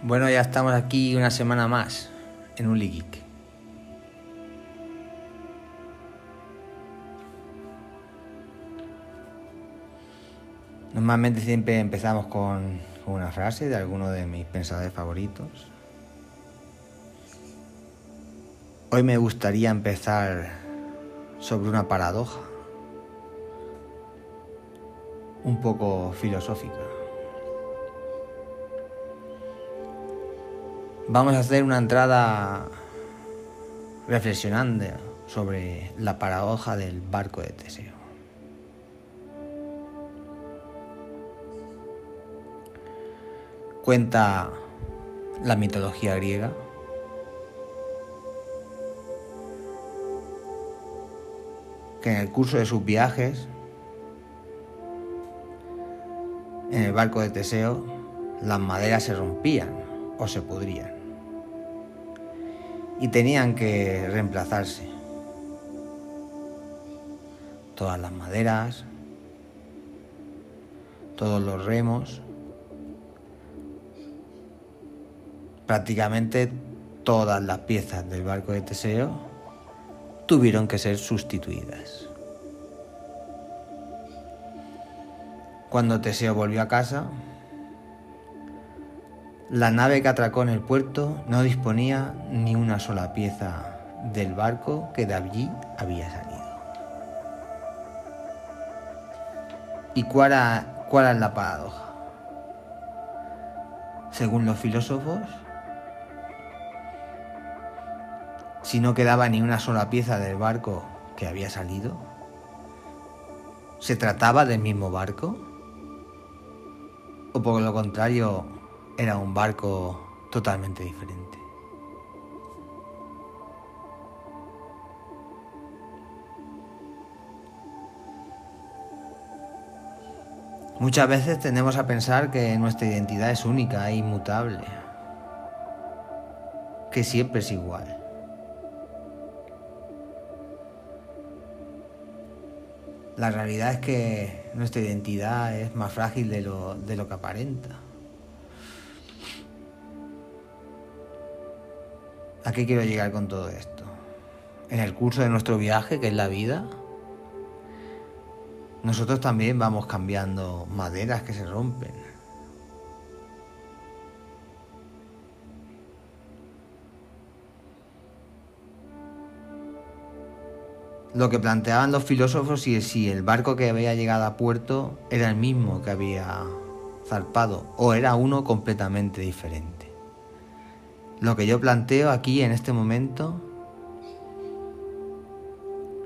Bueno, ya estamos aquí una semana más en un Geek. Normalmente siempre empezamos con, con una frase de alguno de mis pensadores favoritos. Hoy me gustaría empezar sobre una paradoja, un poco filosófica. Vamos a hacer una entrada reflexionando sobre la paradoja del barco de Teseo. Cuenta la mitología griega que en el curso de sus viajes en el barco de Teseo las maderas se rompían o se pudrían y tenían que reemplazarse. Todas las maderas, todos los remos, prácticamente todas las piezas del barco de Teseo tuvieron que ser sustituidas. Cuando Teseo volvió a casa, la nave que atracó en el puerto no disponía ni una sola pieza del barco que de allí había salido. ¿Y cuál, cuál es la paradoja? Según los filósofos, si no quedaba ni una sola pieza del barco que había salido, ¿se trataba del mismo barco? ¿O por lo contrario, era un barco totalmente diferente. Muchas veces tendemos a pensar que nuestra identidad es única e inmutable, que siempre es igual. La realidad es que nuestra identidad es más frágil de lo, de lo que aparenta. ¿A qué quiero llegar con todo esto? En el curso de nuestro viaje, que es la vida, nosotros también vamos cambiando maderas que se rompen. Lo que planteaban los filósofos es si el barco que había llegado a puerto era el mismo que había zarpado o era uno completamente diferente. Lo que yo planteo aquí en este momento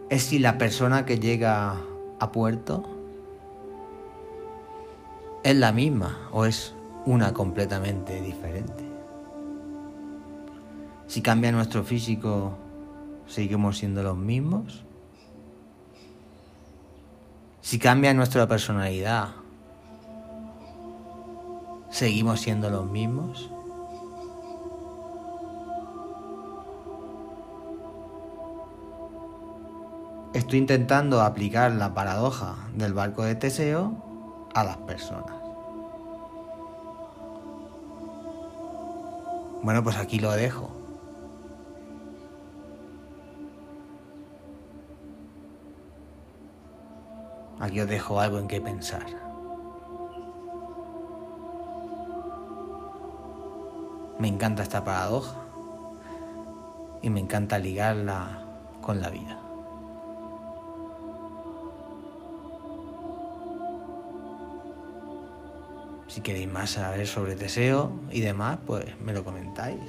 es si la persona que llega a puerto es la misma o es una completamente diferente. Si cambia nuestro físico, seguimos siendo los mismos. Si cambia nuestra personalidad, seguimos siendo los mismos. Estoy intentando aplicar la paradoja del barco de Teseo a las personas. Bueno, pues aquí lo dejo. Aquí os dejo algo en qué pensar. Me encanta esta paradoja y me encanta ligarla con la vida. Si queréis más saber sobre deseo y demás, pues me lo comentáis.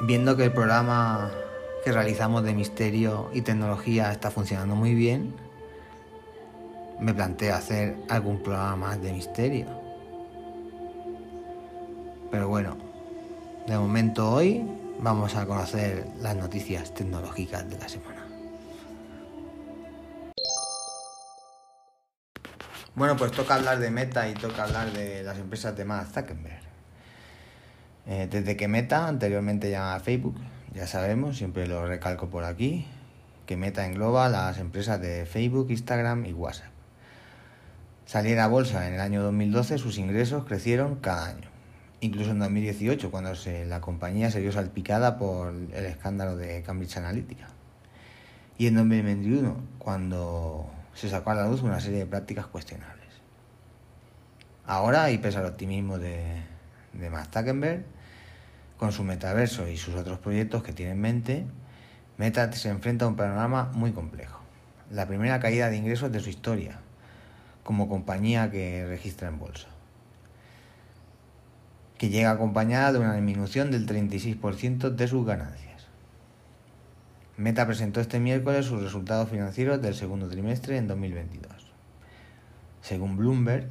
Viendo que el programa que realizamos de misterio y tecnología está funcionando muy bien, me planteo hacer algún programa más de misterio. Pero bueno, de momento hoy vamos a conocer las noticias tecnológicas de la semana. Bueno, pues toca hablar de Meta y toca hablar de las empresas de Mark Zuckerberg. Eh, desde que Meta, anteriormente llamaba Facebook, ya sabemos, siempre lo recalco por aquí, que Meta engloba las empresas de Facebook, Instagram y WhatsApp. saliera a bolsa en el año 2012, sus ingresos crecieron cada año. Incluso en 2018, cuando la compañía se vio salpicada por el escándalo de Cambridge Analytica. Y en 2021, cuando se sacó a la luz una serie de prácticas cuestionables. Ahora, y pese al optimismo de, de Matt Zuckerberg, con su metaverso y sus otros proyectos que tiene en mente, Meta se enfrenta a un panorama muy complejo. La primera caída de ingresos de su historia, como compañía que registra en bolsa, que llega acompañada de una disminución del 36% de sus ganancias. Meta presentó este miércoles sus resultados financieros del segundo trimestre en 2022. Según Bloomberg,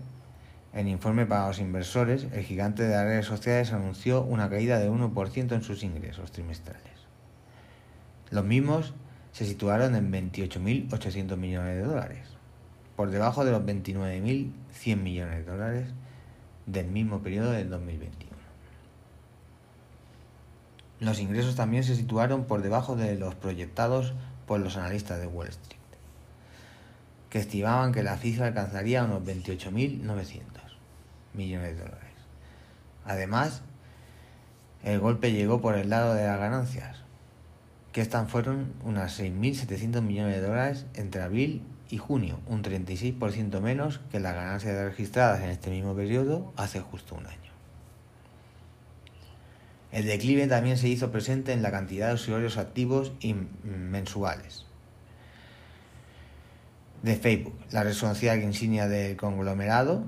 en informe para los inversores, el gigante de las redes sociales anunció una caída de 1% en sus ingresos trimestrales. Los mismos se situaron en 28.800 millones de dólares, por debajo de los 29.100 millones de dólares del mismo periodo del 2021. Los ingresos también se situaron por debajo de los proyectados por los analistas de Wall Street, que estimaban que la cifra alcanzaría unos 28.900 millones de dólares. Además, el golpe llegó por el lado de las ganancias, que estas fueron unas 6.700 millones de dólares entre abril y junio, un 36% menos que las ganancias registradas en este mismo periodo hace justo un año. El declive también se hizo presente en la cantidad de usuarios activos mensuales de Facebook, la red social insignia del conglomerado,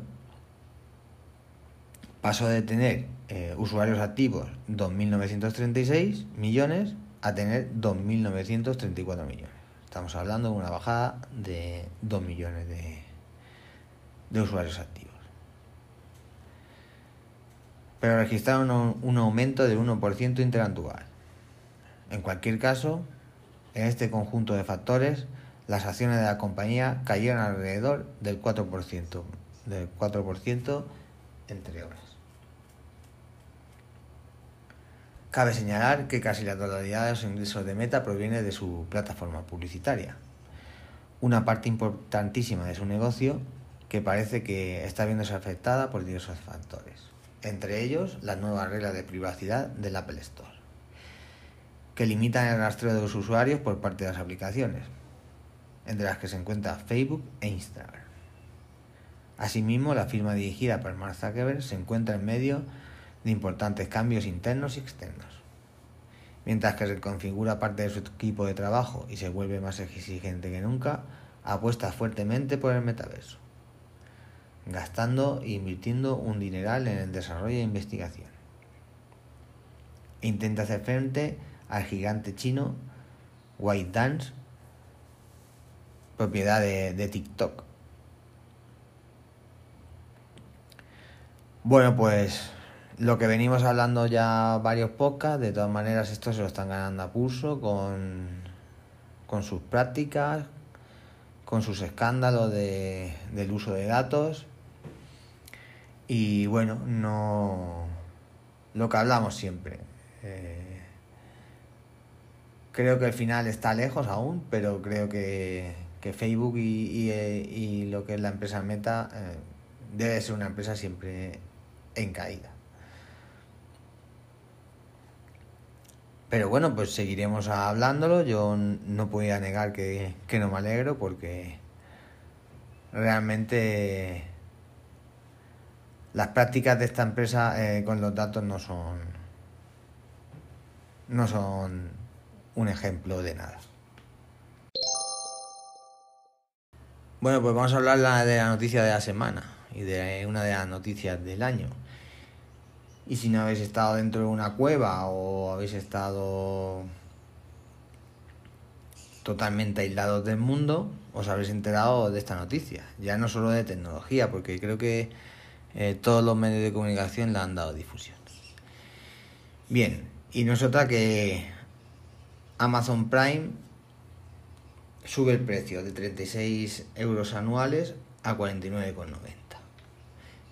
pasó de tener eh, usuarios activos 2.936 millones a tener 2.934 millones. Estamos hablando de una bajada de 2 millones de usuarios activos. Pero registraron un, aumento del 1% interanual. En cualquier caso, en este conjunto de factores, las acciones de la compañía cayeron alrededor del 4%, del 4% entre horas. Cabe señalar que casi la totalidad de los ingresos de Meta proviene de su plataforma publicitaria, una parte importantísima de su negocio que parece que está viéndose afectada por diversos factores, entre ellos las nuevas reglas de privacidad del Apple Store, que limitan el rastreo de los usuarios por parte de las aplicaciones, entre las que se encuentra Facebook e Instagram. Asimismo, la firma dirigida por Mark Zuckerberg se encuentra en medio de importantes cambios internos y externos. Mientras que se configura parte de su equipo de trabajo y se vuelve más exigente que nunca, apuesta fuertemente por el metaverso, gastando e invirtiendo un dineral en el desarrollo e investigación. Intenta hacer frente al gigante chino White Dance, propiedad de, TikTok. Bueno, pues lo que venimos hablando ya varios podcasts, de todas maneras esto se lo están ganando a pulso con, con sus prácticas, con sus escándalos de, del uso de datos. Y bueno, no lo que hablamos siempre. Eh, creo que el final está lejos aún, pero creo que, que Facebook y, y, y, lo que es la empresa Meta eh, debe ser una empresa siempre en caída. Pero bueno, pues seguiremos hablándolo. Yo no podía negar que, que no me alegro porque realmente las prácticas de esta empresa eh, con los datos no son no son un ejemplo de nada. Bueno, pues vamos a hablar de la noticia de la semana y de una de las noticias del año. Y si no habéis estado dentro de una cueva o habéis estado totalmente aislados del mundo, os habréis enterado de esta noticia. Ya no solo de tecnología, porque creo que eh, todos los medios de comunicación la han dado difusión. Bien, y no es otra que Amazon Prime sube el precio de 36 euros anuales a 49,90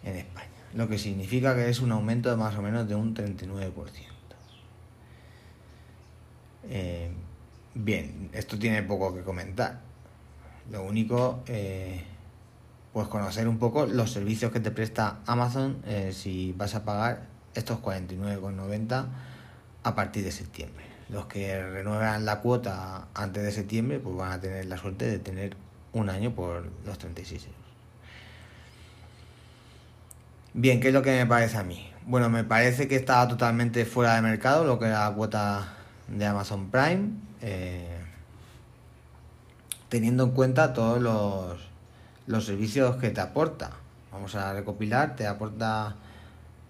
en España lo que significa que es un aumento de más o menos de un 39%. Eh, bien, esto tiene poco que comentar. Lo único, eh, pues conocer un poco los servicios que te presta Amazon eh, si vas a pagar estos 49,90 a partir de septiembre. Los que renuevan la cuota antes de septiembre pues van a tener la suerte de tener un año por los 36 euros. Bien, ¿qué es lo que me parece a mí? Bueno, me parece que estaba totalmente fuera de mercado lo que era la cuota de Amazon Prime, eh, teniendo en cuenta todos los, los servicios que te aporta. Vamos a recopilar, te aporta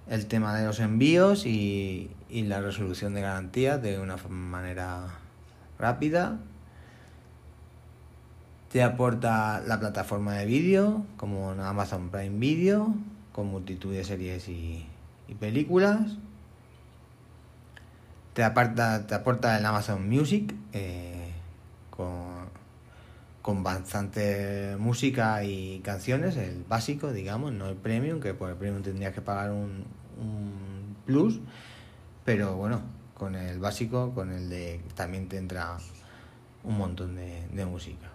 el tema de los envíos y, y la resolución de garantías de una manera rápida. Te aporta la plataforma de vídeo, como Amazon Prime Video, con multitud de series y, películas. Te, aparta, te aporta el Amazon Music, eh, con, con bastante música y canciones, el básico, digamos, no el premium, que por el premium tendrías que pagar un, un plus, pero bueno, con el básico, con el de también te entra un montón de, de música.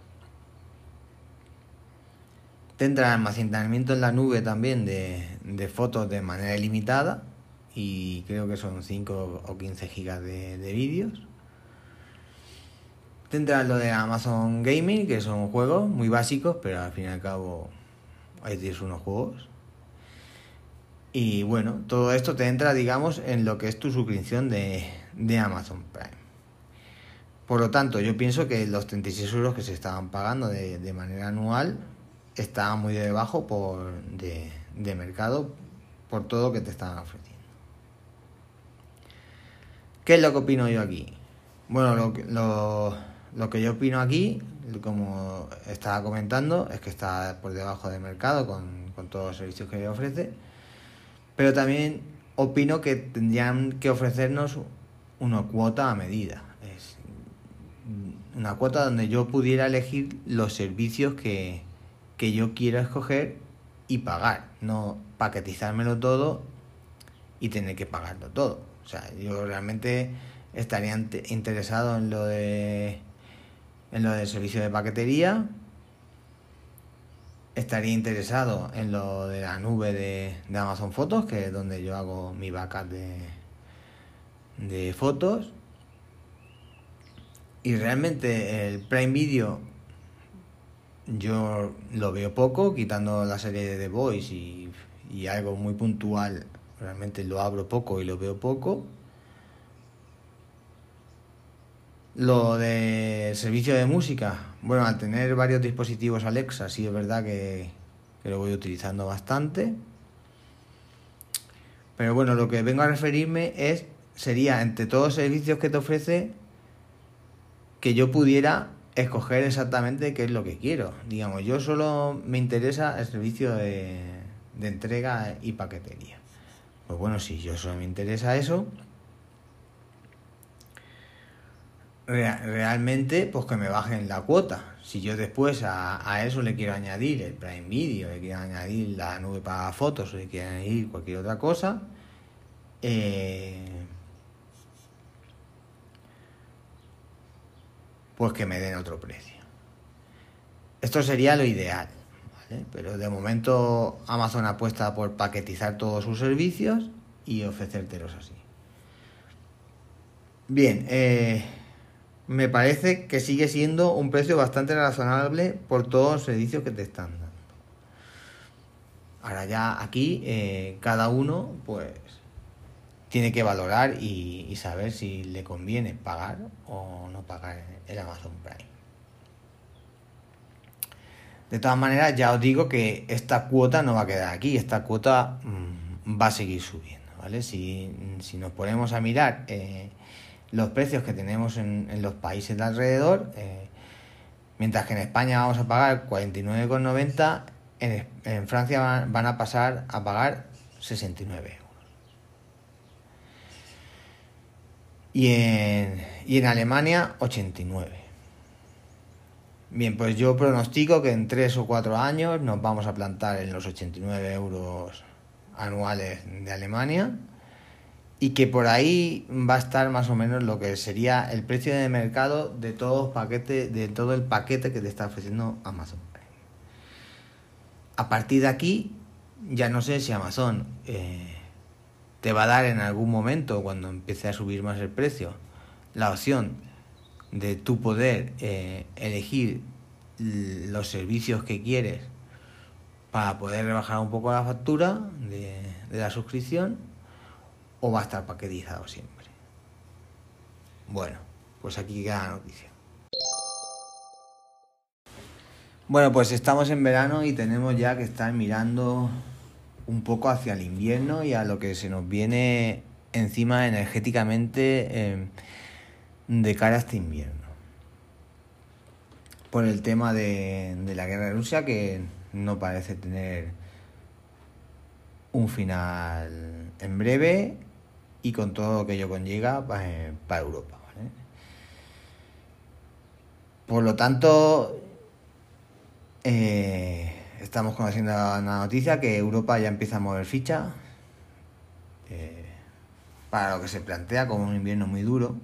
Tendrá almacenamiento en la nube también de, fotos de manera ilimitada y creo que son 5 o 15 gigas de, vídeos. Tendrá lo de Amazon Gaming, que son juegos muy básicos, pero al fin y al cabo ahí tienes unos juegos. Y bueno, todo esto te entra, digamos, en lo que es tu suscripción de, de Amazon Prime. Por lo tanto, yo pienso que los 36 euros que se estaban pagando de, de manera anual está muy debajo por, de, de mercado por todo lo que te están ofreciendo. ¿Qué es lo que opino yo aquí? Bueno, lo, lo, lo que yo opino aquí, como estaba comentando, es que está por debajo del mercado con, con todos los servicios que ofrece, pero también opino que tendrían que ofrecernos una cuota a medida. Es una cuota donde yo pudiera elegir los servicios que, que yo quiero escoger y pagar, no paquetizármelo todo y tener que pagarlo todo. O sea, yo realmente estaría interesado en lo de en lo del servicio de paquetería, estaría interesado en lo de la nube de, Amazon Fotos, que es donde yo hago mi backup de, de fotos. Y realmente el Prime Video yo lo veo poco, quitando la serie de The Voice y, y algo muy puntual, realmente lo abro poco y lo veo poco. Lo de servicio de música, bueno, al tener varios dispositivos Alexa, sí es verdad que, lo voy utilizando bastante. Pero bueno, lo que vengo a referirme es, sería entre todos los servicios que te ofrece, que yo pudiera escoger exactamente qué es lo que quiero. Digamos, yo solo me interesa el servicio de, entrega y paquetería. Pues bueno, si yo solo me interesa eso, realmente pues que me bajen la cuota. Si yo después a, eso le quiero añadir el Prime Video, le quiero añadir la nube para fotos, le quiero añadir cualquier otra cosa, eh, pues que me den otro precio. Esto sería lo ideal, ¿vale? pero de momento Amazon apuesta por paquetizar todos sus servicios y ofrecértelos así. Bien, eh, me parece que sigue siendo un precio bastante razonable por todos los servicios que te están dando. Ahora ya aquí eh, cada uno pues tiene que valorar y, saber si le conviene pagar o no pagar el Amazon Prime. De todas maneras, ya os digo que esta cuota no va a quedar aquí, esta cuota mm, va a seguir subiendo, ¿vale? Si, nos ponemos a mirar eh, los precios que tenemos en, los países de alrededor, eh, mientras que en España vamos a pagar 49,90, en, en Francia van, a pasar a pagar 69 euros. y en, y en Alemania 89. Bien, pues yo pronostico que en 3 o 4 años nos vamos a plantar en los 89 euros anuales de Alemania y que por ahí va a estar más o menos lo que sería el precio de mercado de todo, paquete, de todo el paquete que te está ofreciendo Amazon. A partir de aquí, ya no sé si Amazon eh, te va a dar en algún momento, cuando empiece a subir más el precio, la opción de tu poder eh, elegir los servicios que quieres para poder rebajar un poco la factura de, de la suscripción o va a estar paquetizado siempre. Bueno, pues aquí queda la noticia. Bueno, pues estamos en verano y tenemos ya que estar mirando un poco hacia el invierno y a lo que se nos viene encima energéticamente eh, de cara a este invierno. Por el tema de, la guerra de Rusia que no parece tener un final en breve y con todo lo que ello conlleva eh, para Europa. Por lo tanto, eh, estamos conociendo una noticia que Europa ya empieza a mover ficha eh, para lo que se plantea como un invierno muy duro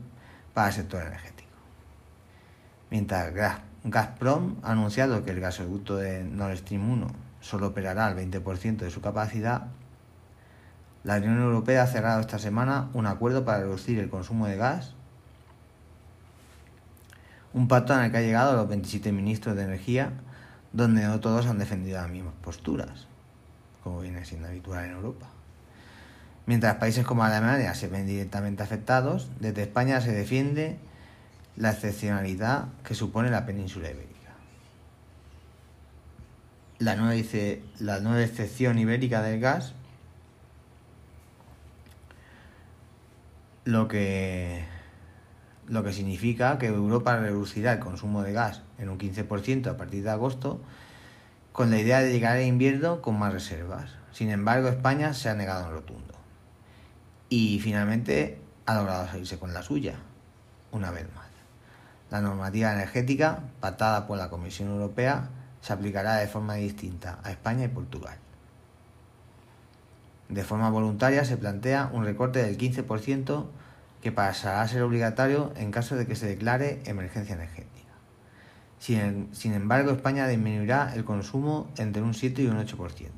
para el sector energético. Mientras Gazprom ha anunciado que el gasoducto de Nord Stream 1 solo operará al 20% de su capacidad, la Unión Europea ha cerrado esta semana un acuerdo para reducir el consumo de gas, un pacto en el que ha llegado los 27 ministros de energía donde no todos han defendido las mismas posturas, como viene siendo habitual en Europa. Mientras países como Alemania se ven directamente afectados, desde España se defiende la excepcionalidad que supone la península ibérica. La nueva excepción ibérica del gas, lo que lo que significa que Europa reducirá el consumo de gas en un 15% a partir de agosto, con la idea de llegar al invierno con más reservas. Sin embargo, España se ha negado en rotundo. Y finalmente ha logrado salirse con la suya, una vez más. La normativa energética, patada por la Comisión Europea, se aplicará de forma distinta a España y Portugal. De forma voluntaria se plantea un recorte del 15% que pasará a ser obligatorio en caso de que se declare emergencia energética. Sin, embargo, España disminuirá el consumo entre un 7 y un 8%.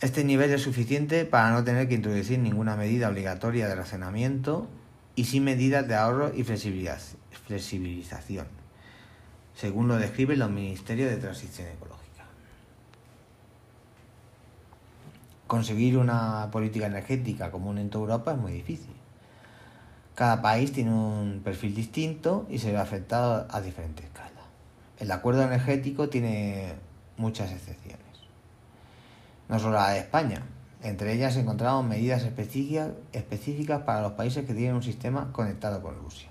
Este nivel es suficiente para no tener que introducir ninguna medida obligatoria de racionamiento y sin medidas de ahorro y flexibilización, según lo describen los Ministerios de Transición Ecológica. Conseguir una política energética común en toda Europa es muy difícil. Cada país tiene un perfil distinto y se ve afectado a diferentes escalas. El acuerdo energético tiene muchas excepciones. No solo la de España. Entre ellas encontramos medidas específicas, específicas para los países que tienen un sistema conectado con Rusia,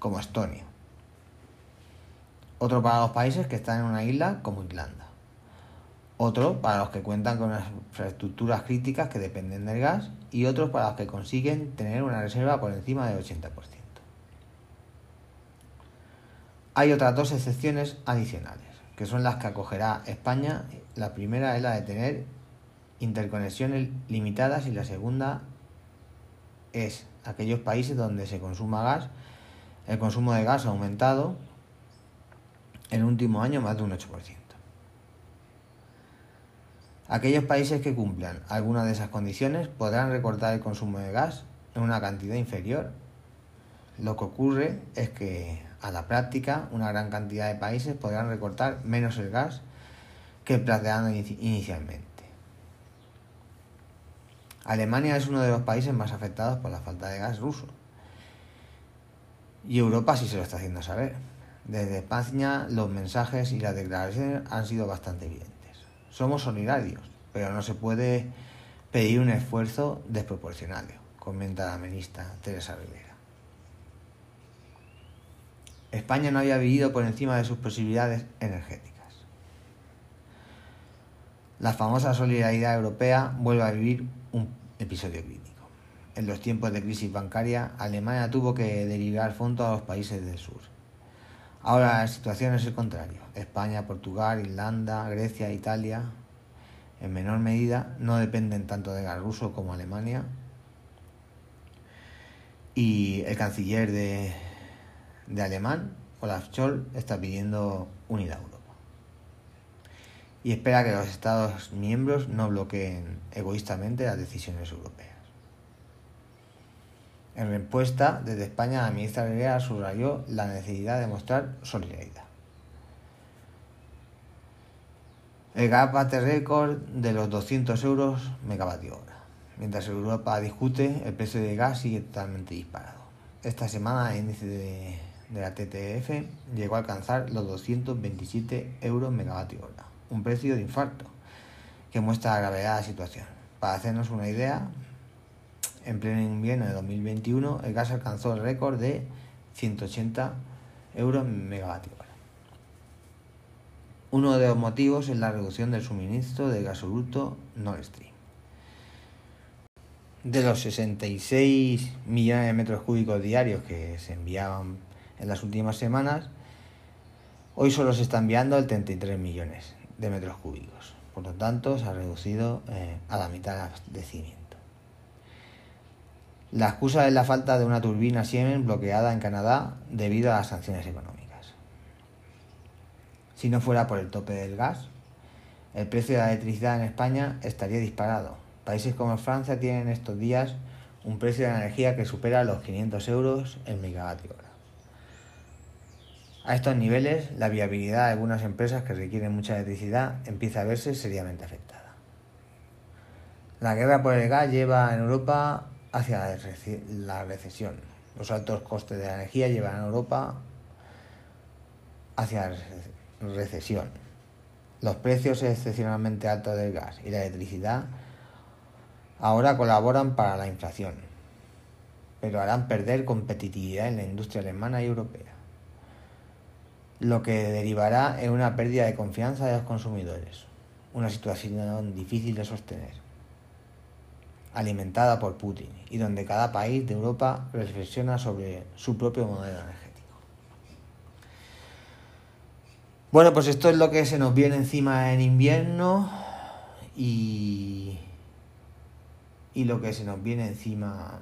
como Estonia. Otro para los países que están en una isla como Irlanda otros para los que cuentan con infraestructuras críticas que dependen del gas y otros para los que consiguen tener una reserva por encima del 80%. Hay otras dos excepciones adicionales, que son las que acogerá España. La primera es la de tener interconexiones limitadas y la segunda es aquellos países donde se consuma gas, el consumo de gas ha aumentado en el último año más de un 8%. Aquellos países que cumplan alguna de esas condiciones podrán recortar el consumo de gas en una cantidad inferior. Lo que ocurre es que a la práctica una gran cantidad de países podrán recortar menos el gas que planteado inicialmente. Alemania es uno de los países más afectados por la falta de gas ruso. Y Europa sí se lo está haciendo saber. Desde España los mensajes y las declaraciones han sido bastante evidentes. Somos solidarios, pero no se puede pedir un esfuerzo desproporcionado, comenta la ministra Teresa Rivera. España no había vivido por encima de sus posibilidades energéticas. La famosa solidaridad europea vuelve a vivir un episodio crítico. En los tiempos de crisis bancaria, Alemania tuvo que derivar fondos a los países del sur. Ahora la situación es el contrario. España, Portugal, Irlanda, Grecia, Italia, en menor medida, no dependen tanto de gas ruso como Alemania. Y el canciller de, de alemán, Olaf Scholz, está pidiendo unidad a Europa. y espera que los Estados miembros no bloqueen egoístamente las decisiones europeas. En respuesta, desde España, la ministra Guerra subrayó la necesidad de mostrar solidaridad. El gas bate récord de los 200 euros megavatio hora. Mientras Europa discute, el precio del gas sigue totalmente disparado. Esta semana el índice de, de la TTF llegó a alcanzar los 227 euros megavatio hora, un precio de infarto que muestra la gravedad de la situación. Para hacernos una idea, en pleno invierno de 2021 el gas alcanzó el récord de 180 euros megavatio. Uno de los motivos es la reducción del suministro de gasoducto Nord Stream. De los 66 millones de metros cúbicos diarios que se enviaban en las últimas semanas, hoy solo se está enviando el 33 millones de metros cúbicos. Por lo tanto, se ha reducido eh, a la mitad de cimiento. La excusa es la falta de una turbina Siemens bloqueada en Canadá debido a las sanciones económicas. Si no fuera por el tope del gas, el precio de la electricidad en España estaría disparado. Países como Francia tienen estos días un precio de energía que supera los 500 euros el megavatio hora. A estos niveles, la viabilidad de algunas empresas que requieren mucha electricidad empieza a verse seriamente afectada. La guerra por el gas lleva en Europa hacia la recesión. Los altos costes de la energía llevan a Europa hacia la recesión. Los precios excepcionalmente altos del gas y la electricidad ahora colaboran para la inflación, pero harán perder competitividad en la industria alemana y europea, lo que derivará en una pérdida de confianza de los consumidores, una situación difícil de sostener alimentada por Putin y donde cada país de Europa reflexiona sobre su propio modelo energético. Bueno, pues esto es lo que se nos viene encima en invierno y, lo que se nos viene encima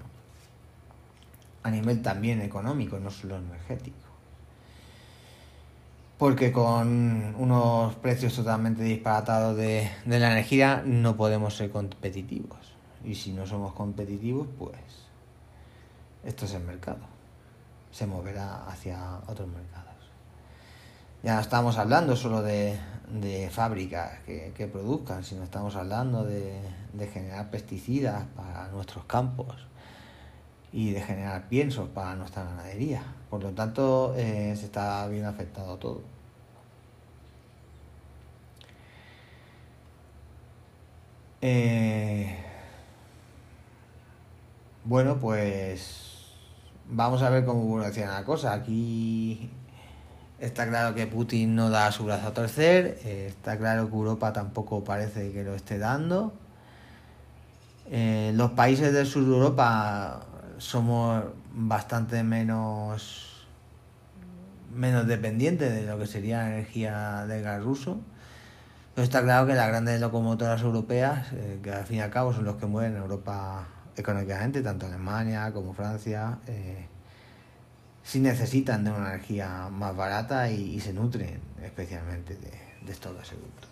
a nivel también económico, no solo energético. Porque con unos precios totalmente disparatados de la energía no podemos ser competitivos. Y si no somos competitivos, pues esto es el mercado. Se moverá hacia otros mercados. Ya no estamos hablando solo de, fábricas que, produzcan, sino estamos hablando de, generar pesticidas para nuestros campos y de generar piensos para nuestra ganadería. Por lo tanto, eh, se está bien afectado todo. Eh, bueno, pues vamos a ver cómo evoluciona la cosa. Aquí está claro que Putin no da su brazo a torcer, está claro que Europa tampoco parece que lo esté dando. Eh, los países del sur de Europa somos bastante menos menos dependientes de lo que sería la energía del gas ruso. Pero está claro que las grandes locomotoras europeas, eh, que al fin y al cabo son los que mueven Europa económicamente, tanto Alemania como Francia, eh, sí necesitan de una energía más barata y, se nutren especialmente de, estos gasoductos.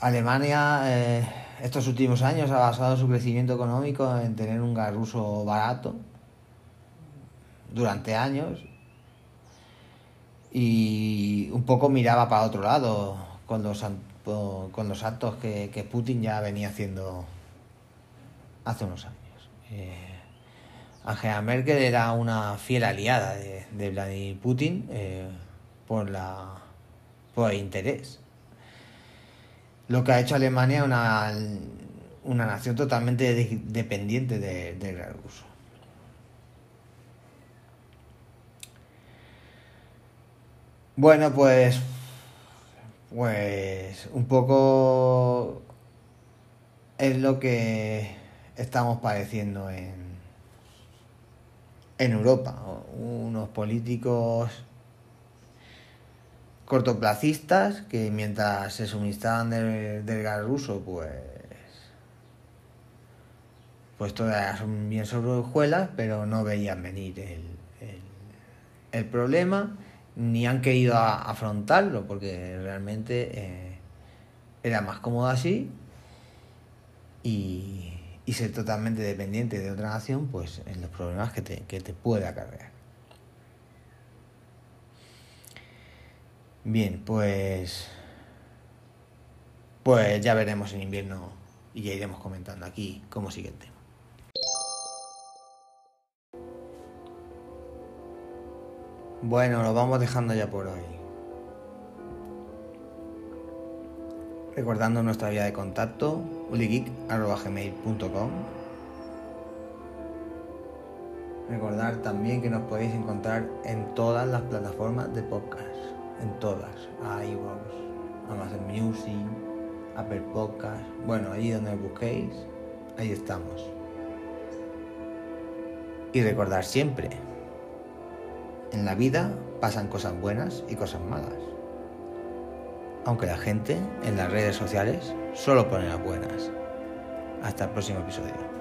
Alemania eh, estos últimos años ha basado su crecimiento económico en tener un gas ruso barato durante años y un poco miraba para otro lado con con los actos que, Putin ya venía haciendo hace unos años. Eh, Angela Merkel era una fiel aliada de, Vladimir Putin eh, por, la, por el interés. Lo que ha hecho Alemania una, una nación totalmente dependiente del de gas ruso. Bueno, pues pues un poco es lo que estamos padeciendo en, en Europa. Unos políticos cortoplacistas que mientras se suministraban del, gas ruso, pues pues todas son bien sobre pero no veían venir el, el problema ni han querido afrontarlo porque realmente eh, era más cómodo así y, ser totalmente dependiente de otra nación, pues en los problemas que te, que te puede acarrear. Bien, pues. Pues ya veremos en invierno y ya iremos comentando aquí cómo sigue Bueno, lo vamos dejando ya por hoy. Recordando nuestra vía de contacto, uligeek.gmail.com Recordar también que nos podéis encontrar en todas las plataformas de podcast, en todas, iVoox, Amazon Music, Apple Podcast, bueno, ahí donde busquéis, ahí estamos. Y recordar siempre, en la vida pasan cosas buenas y cosas malas. Aunque la gente en las redes sociales solo pone las buenas. Hasta el próximo episodio.